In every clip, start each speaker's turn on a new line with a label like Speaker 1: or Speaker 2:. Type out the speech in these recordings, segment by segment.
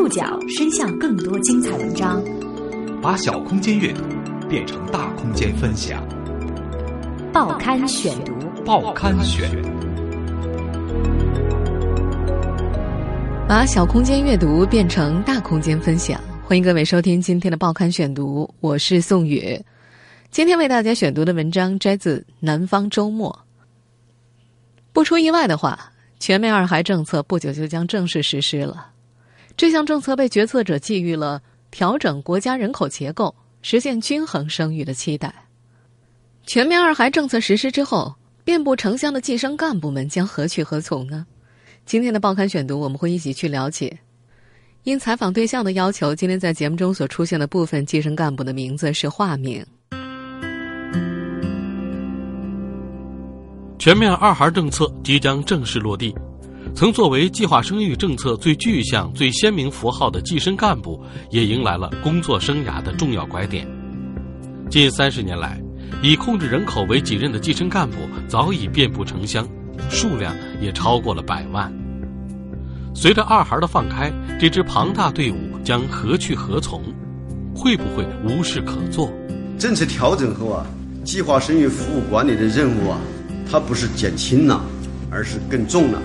Speaker 1: 触角伸向更多精彩文章，
Speaker 2: 把小空间阅读变成大空间分享。
Speaker 1: 报刊选读，
Speaker 2: 报刊选，
Speaker 3: 把小空间阅读变成大空间分享。欢迎各位收听今天的报刊选读，我是宋宇。今天为大家选读的文章摘自《南方周末》。不出意外的话，全面二孩政策不久就将正式实施了。这项政策被决策者寄予了调整国家人口结构、实现均衡生育的期待。全面二孩政策实施之后，遍布城乡的计生干部们将何去何从呢？今天的报刊选读，我们会一起去了解。因采访对象的要求，今天在节目中所出现的部分计生干部的名字是化名。
Speaker 4: 全面二孩政策即将正式落地。曾作为计划生育政策最具象、最鲜明符号的计生干部，也迎来了工作生涯的重要拐点。近三十年来，以控制人口为己任的计生干部早已遍布城乡，数量也超过了百万。随着二孩的放开，这支庞大队伍将何去何从？会不会无事可做？
Speaker 5: 政策调整后啊，计划生育服务管理的任务啊，它不是减轻了，而是更重了。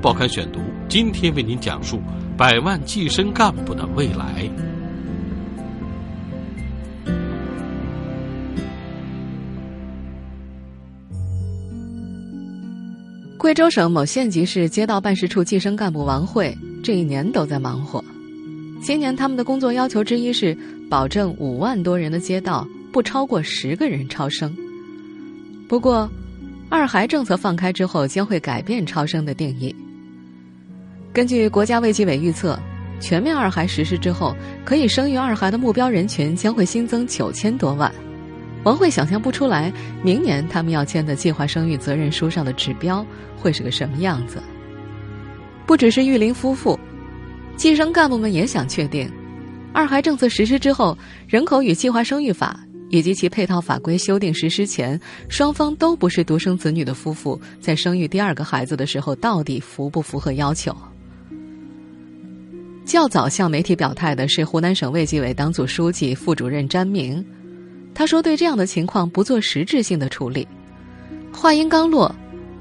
Speaker 4: 报刊选读，今天为您讲述百万计生干部的未来。
Speaker 3: 贵州省某县级市街道办事处计生干部王慧这一年都在忙活。今年他们的工作要求之一是保证五万多人的街道不超过十个人超生。不过，二孩政策放开之后，将会改变超生的定义。根据国家卫计委预测，全面二孩实施之后，可以生育二孩的目标人群将会新增九千多万。王慧想象不出来，明年他们要签的计划生育责任书上的指标会是个什么样子。不只是育龄夫妇，计生干部们也想确定，二孩政策实施之后，《人口与计划生育法》以及其配套法规修订实施前，双方都不是独生子女的夫妇，在生育第二个孩子的时候，到底符不符合要求？较早向媒体表态的是湖南省卫计委党组书记、副主任詹明，他说：“对这样的情况不做实质性的处理。”话音刚落，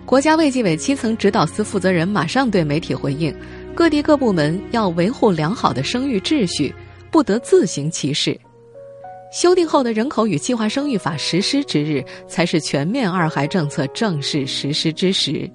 Speaker 3: 国家卫计委基层指导司负责人马上对媒体回应：“各地各部门要维护良好的生育秩序，不得自行其事。修订后的人口与计划生育法实施之日，才是全面二孩政策正式实施之时。”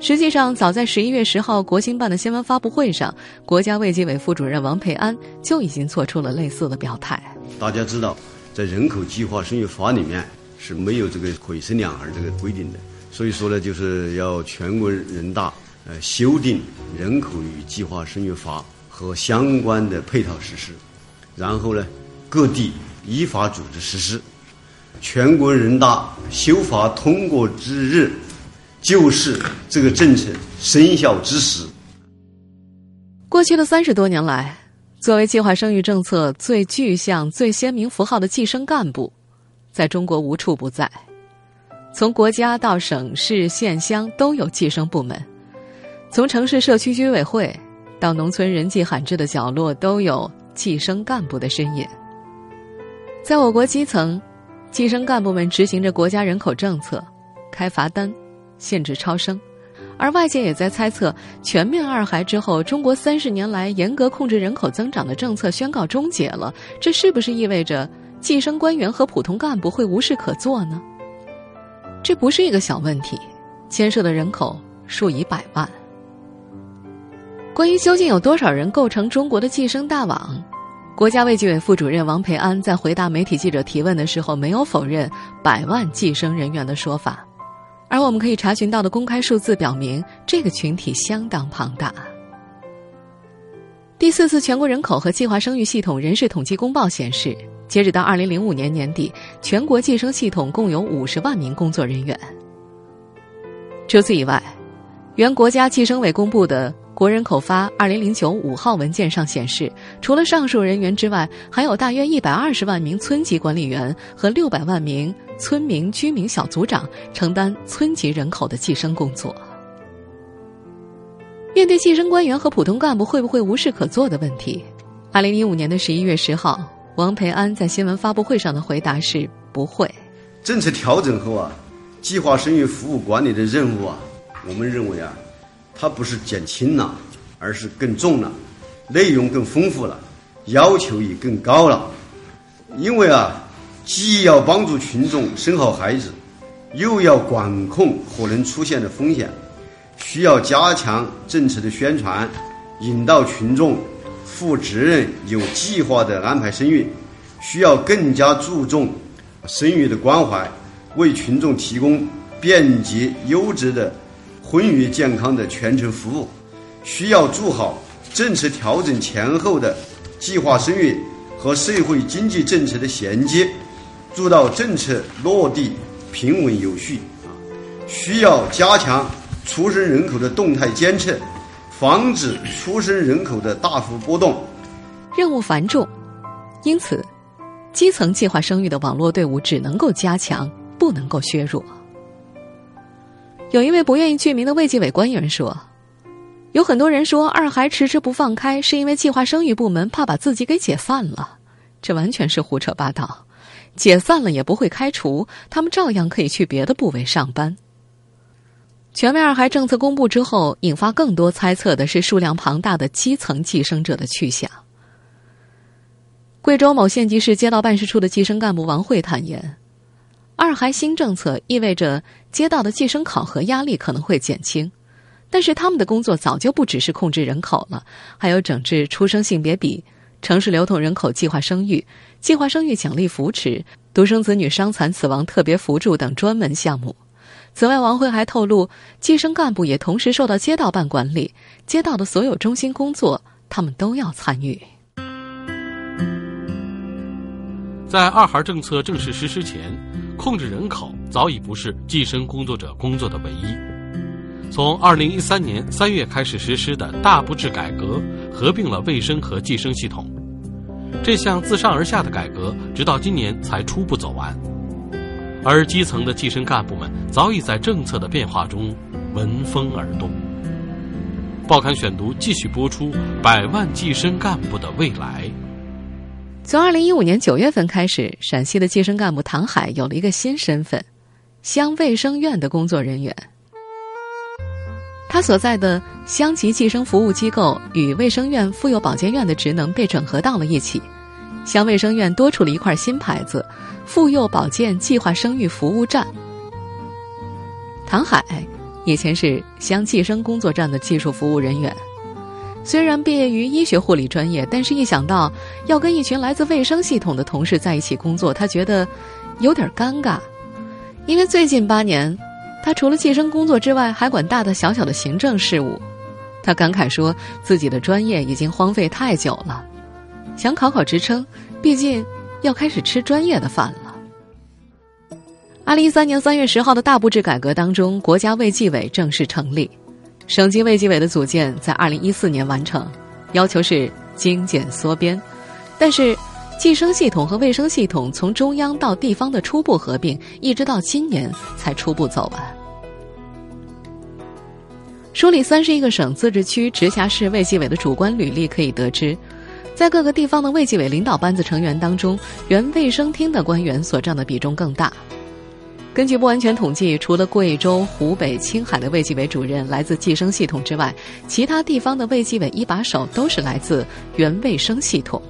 Speaker 3: 实际上，早在十一月十号国新办的新闻发布会上，国家卫计委副主任王培安就已经做出了类似的表态。
Speaker 5: 大家知道，在人口计划生育法里面是没有这个可以生两孩这个规定的，所以说呢，就是要全国人大呃修订人口与计划生育法和相关的配套实施，然后呢，各地依法组织实施。全国人大修法通过之日。就是这个政策生效之时。
Speaker 3: 过去的三十多年来，作为计划生育政策最具象、最鲜明符号的计生干部，在中国无处不在。从国家到省市县乡都有计生部门，从城市社区居委会到农村人迹罕至的角落，都有计生干部的身影。在我国基层，计生干部们执行着国家人口政策，开罚单。限制超生，而外界也在猜测，全面二孩之后，中国三十年来严格控制人口增长的政策宣告终结了，这是不是意味着计生官员和普通干部会无事可做呢？这不是一个小问题，牵涉的人口数以百万。关于究竟有多少人构成中国的计生大网，国家卫计委副主任王培安在回答媒体记者提问的时候，没有否认百万计生人员的说法。而我们可以查询到的公开数字表明，这个群体相当庞大。第四次全国人口和计划生育系统人事统计公报显示，截止到二零零五年年底，全国计生系统共有五十万名工作人员。除此以外，原国家计生委公布的。国人口发二零零九五号文件上显示，除了上述人员之外，还有大约一百二十万名村级管理员和六百万名村民居民小组长承担村级人口的计生工作。面对计生官员和普通干部会不会无事可做的问题，二零一五年的十一月十号，王培安在新闻发布会上的回答是不会。
Speaker 5: 政策调整后啊，计划生育服务管理的任务啊，我们认为啊，它不是减轻了，而是更重了，内容更丰富了，要求也更高了。因为啊，既要帮助群众生好孩子，又要管控可能出现的风险。需要加强政策的宣传，引导群众负责任、有计划的安排生育；需要更加注重生育的关怀，为群众提供便捷、优质的婚育健康的全程服务；需要做好政策调整前后的计划生育和社会经济政策的衔接，做到政策落地平稳有序。啊，需要加强。出生人口的动态监测，防止出生人口的大幅波动。
Speaker 3: 任务繁重，因此，基层计划生育的网络队伍只能够加强，不能够削弱。有一位不愿意具名的卫计委官员说：“有很多人说二孩迟迟不放开，是因为计划生育部门怕把自己给解散了，这完全是胡扯八道。解散了也不会开除，他们照样可以去别的部委上班。”全面二孩政策公布之后，引发更多猜测的是数量庞大的基层计生者的去向。贵州某县级市街道办事处的计生干部王慧坦言，二孩新政策意味着街道的计生考核压力可能会减轻，但是他们的工作早就不只是控制人口了，还有整治出生性别比、城市流动人口计划生育、计划生育奖励扶持、独生子女伤残死亡特别扶助等专门项目。此外，王辉还透露，计生干部也同时受到街道办管理，街道的所有中心工作，他们都要参与。
Speaker 4: 在二孩政策正式实施前，控制人口早已不是计生工作者工作的唯一。从二零一三年三月开始实施的大布置改革，合并了卫生和计生系统，这项自上而下的改革，直到今年才初步走完。而基层的计生干部们早已在政策的变化中闻风而动。报刊选读继续播出：百万计生干部的未来。
Speaker 3: 从二零一五年九月份开始，陕西的计生干部唐海有了一个新身份——乡卫生院的工作人员。他所在的乡级计生服务机构与卫生院妇幼保健院的职能被整合到了一起。乡卫生院多出了一块新牌子“妇幼保健计划生育服务站”。唐海以前是乡计生工作站的技术服务人员，虽然毕业于医学护理专业，但是一想到要跟一群来自卫生系统的同事在一起工作，他觉得有点尴尬。因为最近八年，他除了计生工作之外，还管大大小小的行政事务。他感慨说自己的专业已经荒废太久了。想考考职称，毕竟要开始吃专业的饭了。二零一三年三月十号的大布置改革当中，国家卫计委正式成立，省级卫计委的组建在二零一四年完成，要求是精简缩编，但是计生系统和卫生系统从中央到地方的初步合并，一直到今年才初步走完。梳理三十一个省、自治区、直辖市卫计委的主观履历，可以得知。在各个地方的卫计委领导班子成员当中，原卫生厅的官员所占的比重更大。根据不完全统计，除了贵州、湖北、青海的卫计委主任来自计生系统之外，其他地方的卫计委一把手都是来自原卫生系统。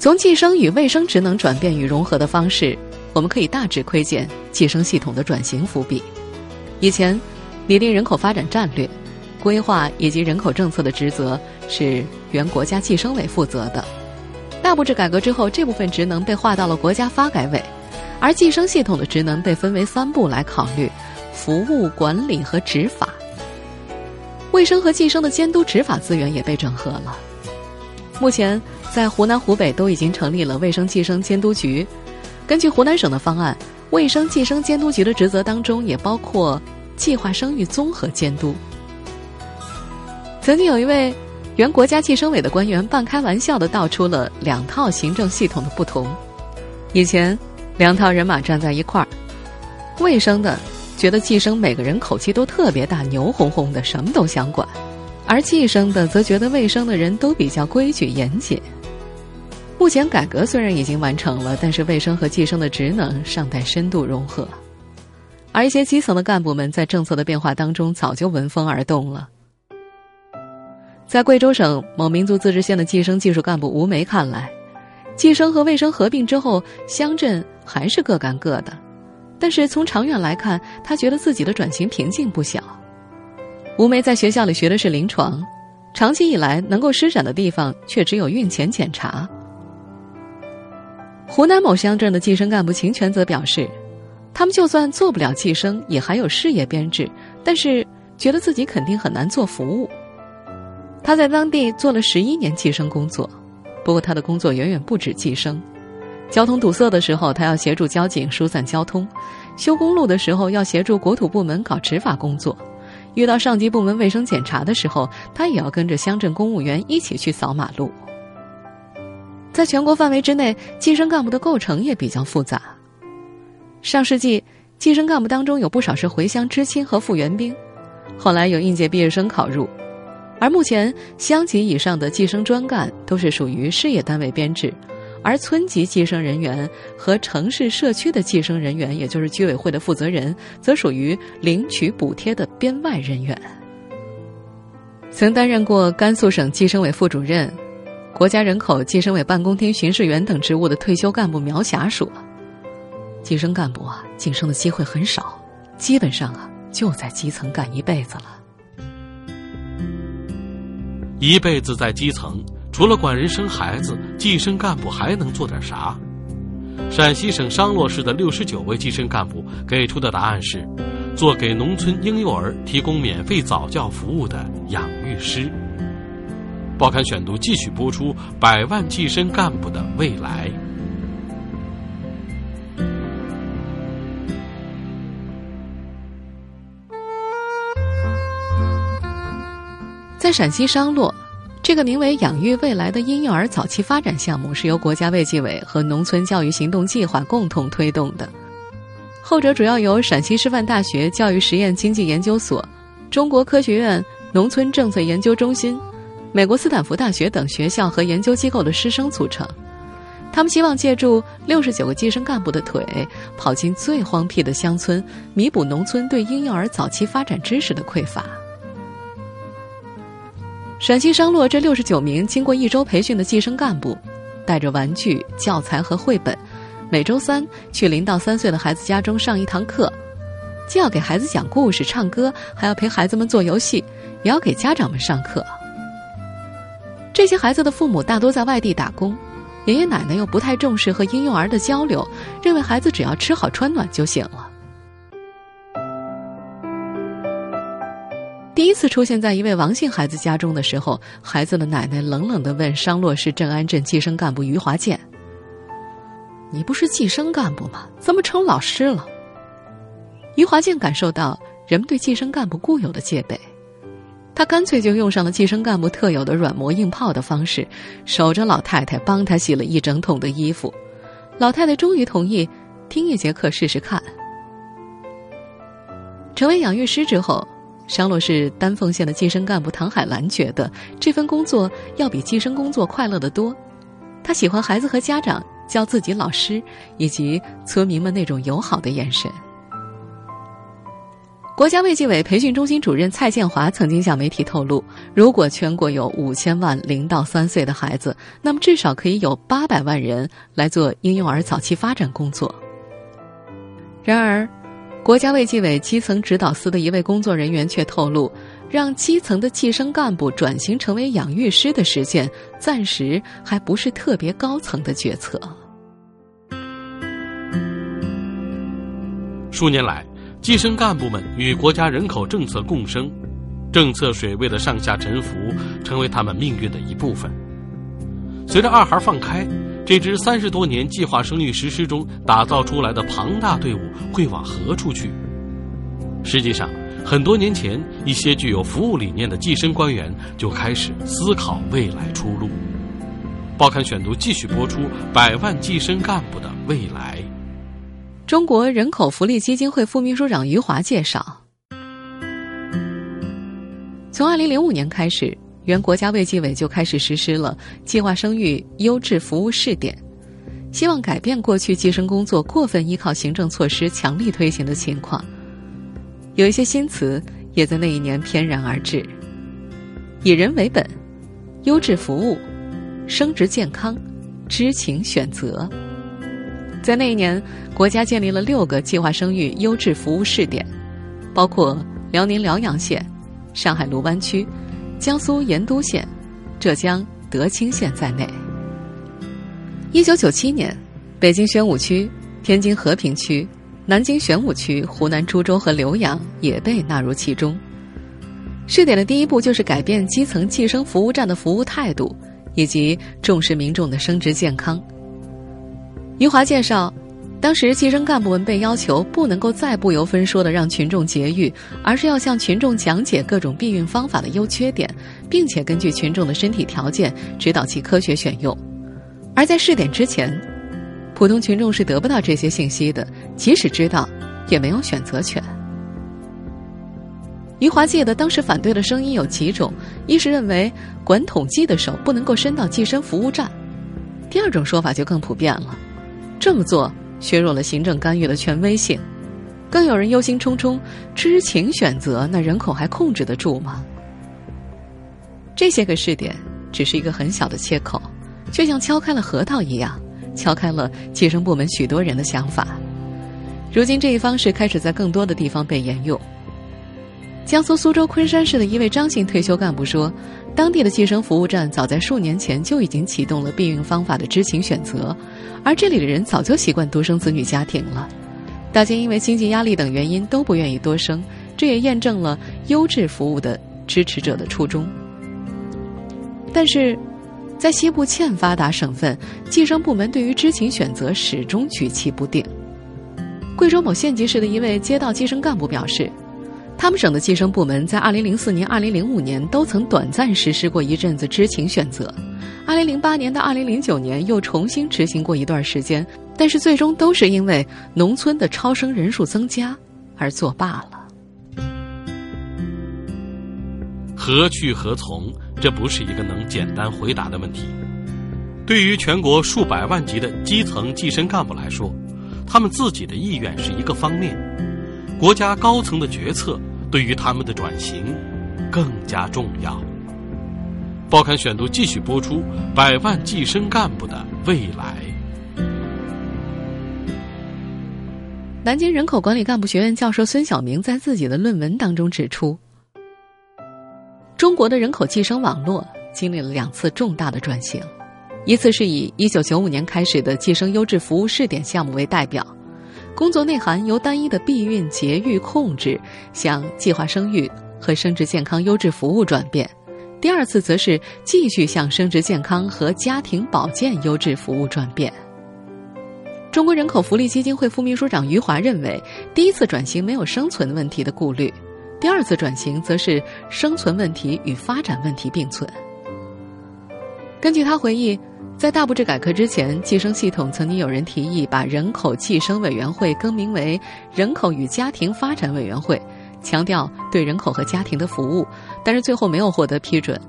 Speaker 3: 从计生与卫生职能转变与融合的方式，我们可以大致窥见计生系统的转型伏笔。以前，拟定人口发展战略。规划以及人口政策的职责是原国家计生委负责的。大布置改革之后，这部分职能被划到了国家发改委，而计生系统的职能被分为三步来考虑：服务管理和执法。卫生和计生的监督执法资源也被整合了。目前，在湖南、湖北都已经成立了卫生计生监督局。根据湖南省的方案，卫生计生监督局的职责当中也包括计划生育综合监督。曾经有一位原国家计生委的官员半开玩笑的道出了两套行政系统的不同：以前两套人马站在一块儿，卫生的觉得计生每个人口气都特别大，牛哄哄的，什么都想管；而计生的则觉得卫生的人都比较规矩严谨。目前改革虽然已经完成了，但是卫生和计生的职能尚待深度融合。而一些基层的干部们在政策的变化当中早就闻风而动了。在贵州省某民族自治县的计生技术干部吴梅看来，计生和卫生合并之后，乡镇还是各干各的。但是从长远来看，他觉得自己的转型瓶颈不小。吴梅在学校里学的是临床，长期以来能够施展的地方却只有孕前检查。湖南某乡镇的计生干部秦全则表示。他们就算做不了计生，也还有事业编制，但是觉得自己肯定很难做服务。他在当地做了十一年计生工作，不过他的工作远远不止计生。交通堵塞的时候，他要协助交警疏散交通；修公路的时候，要协助国土部门搞执法工作；遇到上级部门卫生检查的时候，他也要跟着乡镇公务员一起去扫马路。在全国范围之内，计生干部的构成也比较复杂。上世纪，计生干部当中有不少是回乡知青和复员兵，后来有应届毕业生考入，而目前乡级以上的计生专干都是属于事业单位编制，而村级计生人员和城市社区的计生人员，也就是居委会的负责人，则属于领取补贴的编外人员。曾担任过甘肃省计生委副主任、国家人口计生委办公厅巡视员等职务的退休干部苗霞说。计生干部啊，晋升的机会很少，基本上啊就在基层干一辈子了。
Speaker 4: 一辈子在基层，除了管人生孩子，计生干部还能做点啥？陕西省商洛市的六十九位计生干部给出的答案是：做给农村婴幼儿提供免费早教服务的养育师。报刊选读继续播出：百万计生干部的未来。
Speaker 3: 在陕西商洛，这个名为“养育未来”的婴幼儿早期发展项目是由国家卫计委和农村教育行动计划共同推动的。后者主要由陕西师范大学教育实验经济研究所、中国科学院农村政策研究中心、美国斯坦福大学等学校和研究机构的师生组成。他们希望借助六十九个计生干部的腿，跑进最荒僻的乡村，弥补农村对婴幼儿早期发展知识的匮乏。陕西商洛这六十九名经过一周培训的计生干部，带着玩具、教材和绘本，每周三去零到三岁的孩子家中上一堂课，既要给孩子讲故事、唱歌，还要陪孩子们做游戏，也要给家长们上课。这些孩子的父母大多在外地打工，爷爷奶奶又不太重视和婴幼儿的交流，认为孩子只要吃好穿暖就行了。次出现在一位王姓孩子家中的时候，孩子的奶奶冷冷的问商洛市镇安镇计生干部余华建：“你不是计生干部吗？怎么成老师了？”余华建感受到人们对计生干部固有的戒备，他干脆就用上了计生干部特有的软磨硬泡的方式，守着老太太帮他洗了一整桶的衣服。老太太终于同意听一节课试试看。成为养育师之后。商洛市丹凤县的计生干部唐海兰觉得这份工作要比计生工作快乐得多。他喜欢孩子和家长叫自己老师，以及村民们那种友好的眼神。国家卫计委培训中心主任蔡建华曾经向媒体透露，如果全国有五千万零到三岁的孩子，那么至少可以有八百万人来做婴幼儿早期发展工作。然而。国家卫计委基层指导司的一位工作人员却透露，让基层的计生干部转型成为养育师的实践，暂时还不是特别高层的决策。
Speaker 4: 数年来，计生干部们与国家人口政策共生，政策水位的上下沉浮成为他们命运的一部分。随着二孩放开。这支三十多年计划生育实施中打造出来的庞大队伍会往何处去？实际上，很多年前，一些具有服务理念的计生官员就开始思考未来出路。报刊选读继续播出：百万计生干部的未来。
Speaker 3: 中国人口福利基金会副秘书长余华介绍，从二零零五年开始，原国家卫计委就开始实施了计划生育优质服务试点，希望改变过去计生工作过分依靠行政措施强力推行的情况。有一些新词也在那一年翩然而至，以人为本、优质服务、生殖健康、知情选择。在那一年，国家建立了六个计划生育优质服务试点，包括辽宁辽阳县、上海卢湾区、江苏盐都县、浙江德清县在内。一九九七年，北京宣武区、天津和平区、南京玄武区、湖南株洲和浏阳也被纳入其中。试点的第一步就是改变基层计生服务站的服务态度，以及重视民众的生殖健康。余华介绍，当时计生干部们被要求不能够再不由分说的让群众节育，而是要向群众讲解各种避孕方法的优缺点，并且根据群众的身体条件指导其科学选用。而在试点之前，普通群众是得不到这些信息的，即使知道，也没有选择权。余华记得当时反对的声音有几种：一是认为管统计的手不能够伸到计生服务站；第二种说法就更普遍了。这么做削弱了行政干预的权威性，更有人忧心忡忡：知情选择，那人口还控制得住吗？这些个试点只是一个很小的切口，却像敲开了核桃一样，敲开了计生部门许多人的想法。如今，这一方式开始在更多的地方被沿用。江苏苏州昆山市的一位张姓退休干部说。当地的计生服务站早在数年前就已经启动了避孕方法的知情选择，而这里的人早就习惯独生子女家庭了，大家因为经济压力等原因都不愿意多生，这也验证了优质服务的支持者的初衷。但是，在西部欠发达省份，计生部门对于知情选择始终举棋不定。贵州某县级市的一位街道计生干部表示。他们省的计生部门在2004年、2005年都曾短暂实施过一阵子知情选择，2008年到2009年又重新执行过一段时间，但是最终都是因为农村的超生人数增加而作罢了。
Speaker 4: 何去何从？这不是一个能简单回答的问题。对于全国数百万级的基层计生干部来说，他们自己的意愿是一个方面，国家高层的决策。对于他们的转型更加重要。报刊选读继续播出：百万计生干部的未来。
Speaker 3: 南京人口管理干部学院教授孙晓明在自己的论文当中指出，中国的人口计生网络经历了两次重大的转型，一次是以一九九五年开始的计生优质服务试点项目为代表。工作内涵由单一的避孕、节育控制向计划生育和生殖健康优质服务转变，第二次则是继续向生殖健康和家庭保健优质服务转变。中国人口福利基金会副秘书长余华认为，第一次转型没有生存问题的顾虑，第二次转型则是生存问题与发展问题并存。根据他回忆。在大部制改革之前，计生系统曾经有人提议把人口计生委员会更名为人口与家庭发展委员会，强调对人口和家庭的服务，但是最后没有获得批准。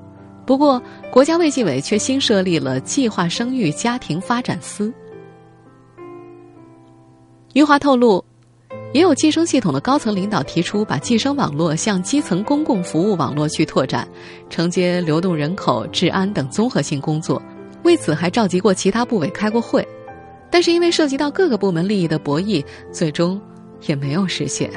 Speaker 3: 不过，国家卫计委却新设立了计划生育家庭发展司。余华透露，也有计生系统的高层领导提出，把计生网络向基层公共服务网络去拓展，承接流动人口、治安等综合性工作。为此，还召集过其他部委开过会，但是因为涉及到各个部门利益的博弈，最终也没有实现。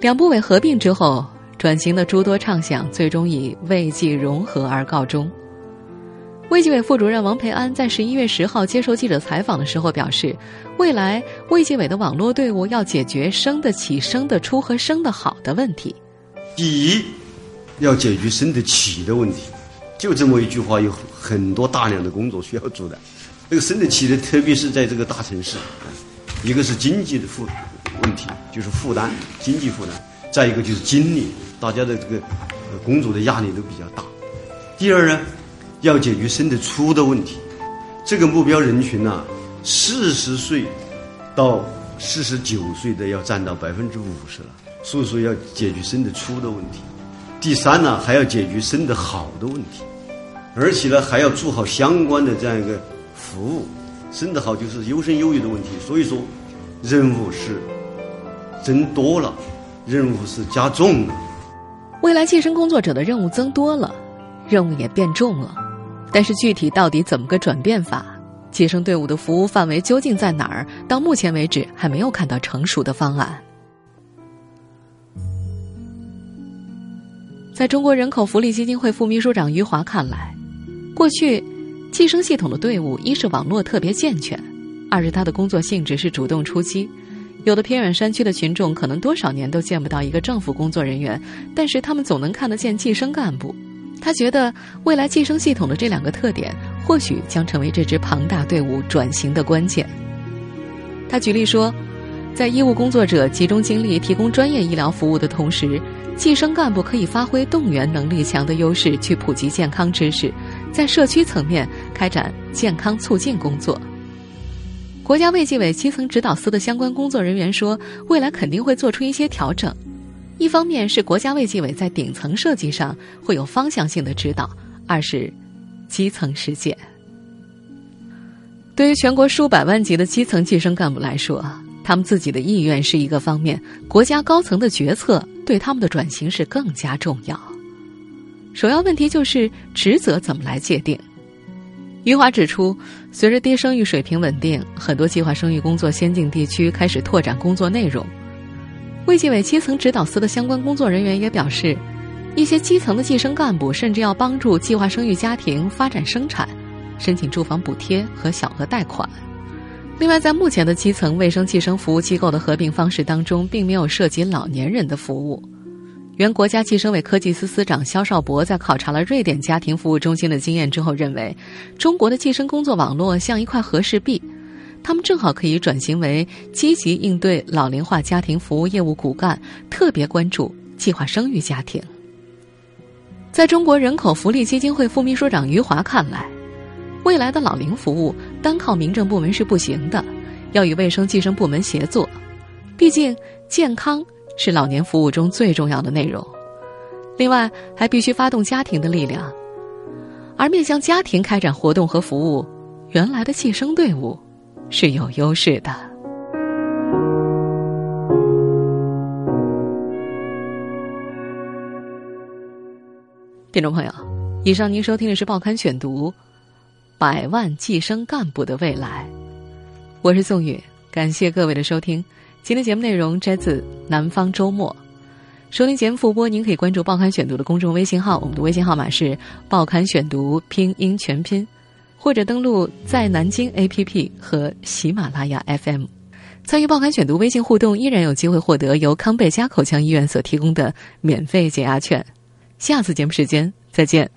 Speaker 3: 两部委合并之后，转型的诸多畅想最终以卫计融合而告终。卫计委副主任王培安在十一月十号接受记者采访的时候表示，未来卫计委的网络队伍要解决生得起、生得出和生得好的问题。
Speaker 5: 第一，要解决生得起的问题。就这么一句话，有很多大量的工作需要做的。这个生得起的，特别是在这个大城市，一个是经济的负问题，就是负担经济负担；再一个就是精力，大家的这个工作的压力都比较大。第二呢，要解决生得出的问题。这个目标人群呢，四十岁到四十九岁的要占到百分之五十了。所以说要解决生得出的问题。第三呢，还要解决生得好的问题，而且呢，还要做好相关的这样一个服务。生得好就是优生优育的问题。所以说，任务是增多了，任务是加重了。
Speaker 3: 未来计生工作者的任务增多了，任务也变重了。但是具体到底怎么个转变法？计生队伍的服务范围究竟在哪儿？到目前为止还没有看到成熟的方案。在中国人口福利基金会副秘书长余华看来，过去计生系统的队伍一是网络特别健全，二是他的工作性质是主动出击。有的偏远山区的群众可能多少年都见不到一个政府工作人员，但是他们总能看得见计生干部。他觉得未来计生系统的这两个特点，或许将成为这支庞大队伍转型的关键。他举例说，在医务工作者集中精力提供专业医疗服务的同时。计生干部可以发挥动员能力强的优势，去普及健康知识，在社区层面开展健康促进工作。国家卫计委基层指导司的相关工作人员说，未来肯定会做出一些调整。一方面是国家卫计委在顶层设计上会有方向性的指导，二是基层实践。对于全国数百万级的基层计生干部来说，他们自己的意愿是一个方面，国家高层的决策对他们的转型是更加重要。首要问题就是职责怎么来界定。余华指出，随着低生育水平稳定，很多计划生育工作先进地区开始拓展工作内容。卫计委基层指导司的相关工作人员也表示，一些基层的计生干部甚至要帮助计划生育家庭发展生产，申请住房补贴和小额贷款。另外，在目前的基层卫生计生服务机构的合并方式当中，并没有涉及老年人的服务。原国家计生委科技司司长肖少博在考察了瑞典家庭服务中心的经验之后，认为中国的计生工作网络像一块和氏璧，他们正好可以转型为积极应对老龄化家庭服务业务骨干，特别关注计划生育家庭。在中国人口福利基金会副秘书长余华看来。未来的老龄服务单靠民政部门是不行的，要与卫生计生部门协作。毕竟健康是老年服务中最重要的内容。另外，还必须发动家庭的力量。而面向家庭开展活动和服务，原来的计生队伍是有优势的。听众朋友，以上您收听的是《报刊选读》。百万计生干部的未来，我是宋宇，感谢各位的收听。今天节目内容摘自《南方周末》，收听节目复播，您可以关注《报刊选读》的公众微信号，我们的微信号码是《报刊选读》拼音全拼，或者登录在南京 APP 和喜马拉雅 FM，参与《报刊选读》微信互动，依然有机会获得由康贝佳口腔医院所提供的免费解压券。下次节目时间再见。